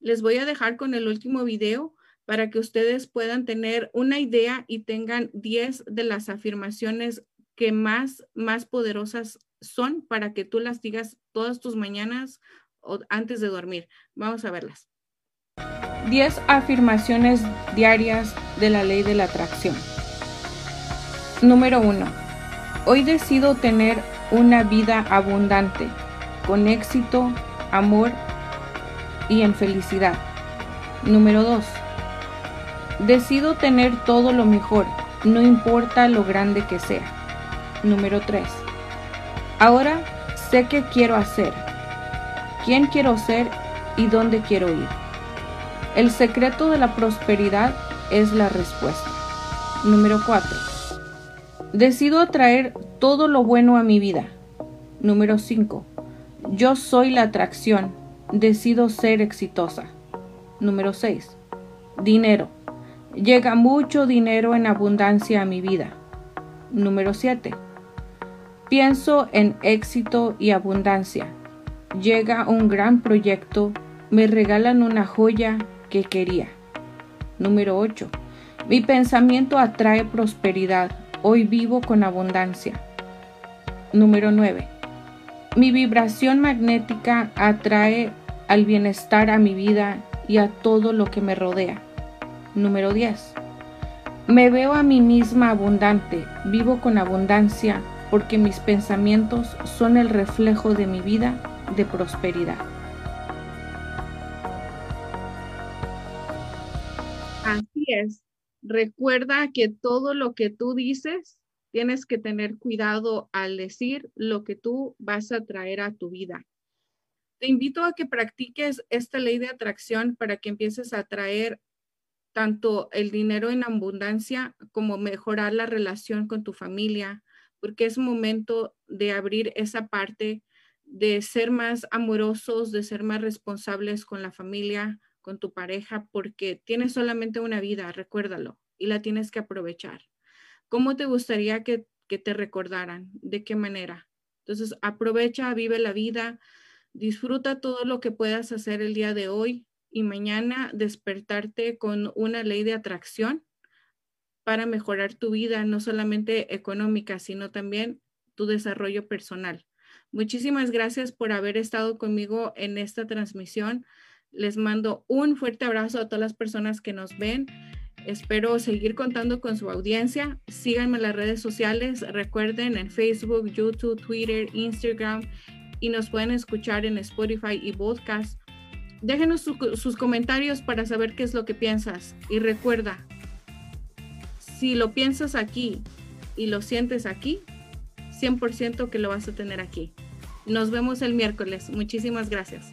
Les voy a dejar con el último video para que ustedes puedan tener una idea y tengan 10 de las afirmaciones que más, más poderosas son para que tú las digas todas tus mañanas o antes de dormir. Vamos a verlas. 10 afirmaciones diarias de la ley de la atracción. Número 1. Hoy decido tener una vida abundante, con éxito, amor y en felicidad. Número 2. Decido tener todo lo mejor, no importa lo grande que sea. Número 3. Ahora sé qué quiero hacer, quién quiero ser y dónde quiero ir. El secreto de la prosperidad es la respuesta. Número 4. Decido atraer todo lo bueno a mi vida. Número 5. Yo soy la atracción. Decido ser exitosa. Número 6. Dinero. Llega mucho dinero en abundancia a mi vida. Número 7. Pienso en éxito y abundancia. Llega un gran proyecto, me regalan una joya que quería. Número 8. Mi pensamiento atrae prosperidad. Hoy vivo con abundancia. Número 9. Mi vibración magnética atrae al bienestar a mi vida y a todo lo que me rodea. Número 10. Me veo a mí misma abundante, vivo con abundancia porque mis pensamientos son el reflejo de mi vida de prosperidad. Así es. Recuerda que todo lo que tú dices, tienes que tener cuidado al decir lo que tú vas a traer a tu vida. Te invito a que practiques esta ley de atracción para que empieces a atraer tanto el dinero en abundancia como mejorar la relación con tu familia, porque es momento de abrir esa parte de ser más amorosos, de ser más responsables con la familia, con tu pareja, porque tienes solamente una vida, recuérdalo, y la tienes que aprovechar. ¿Cómo te gustaría que, que te recordaran? ¿De qué manera? Entonces, aprovecha, vive la vida, disfruta todo lo que puedas hacer el día de hoy y mañana despertarte con una ley de atracción para mejorar tu vida, no solamente económica, sino también tu desarrollo personal. Muchísimas gracias por haber estado conmigo en esta transmisión. Les mando un fuerte abrazo a todas las personas que nos ven. Espero seguir contando con su audiencia. Síganme en las redes sociales. Recuerden en Facebook, YouTube, Twitter, Instagram y nos pueden escuchar en Spotify y podcast. Déjenos sus comentarios para saber qué es lo que piensas. Y recuerda, si lo piensas aquí y lo sientes aquí, 100% que lo vas a tener aquí. Nos vemos el miércoles. Muchísimas gracias.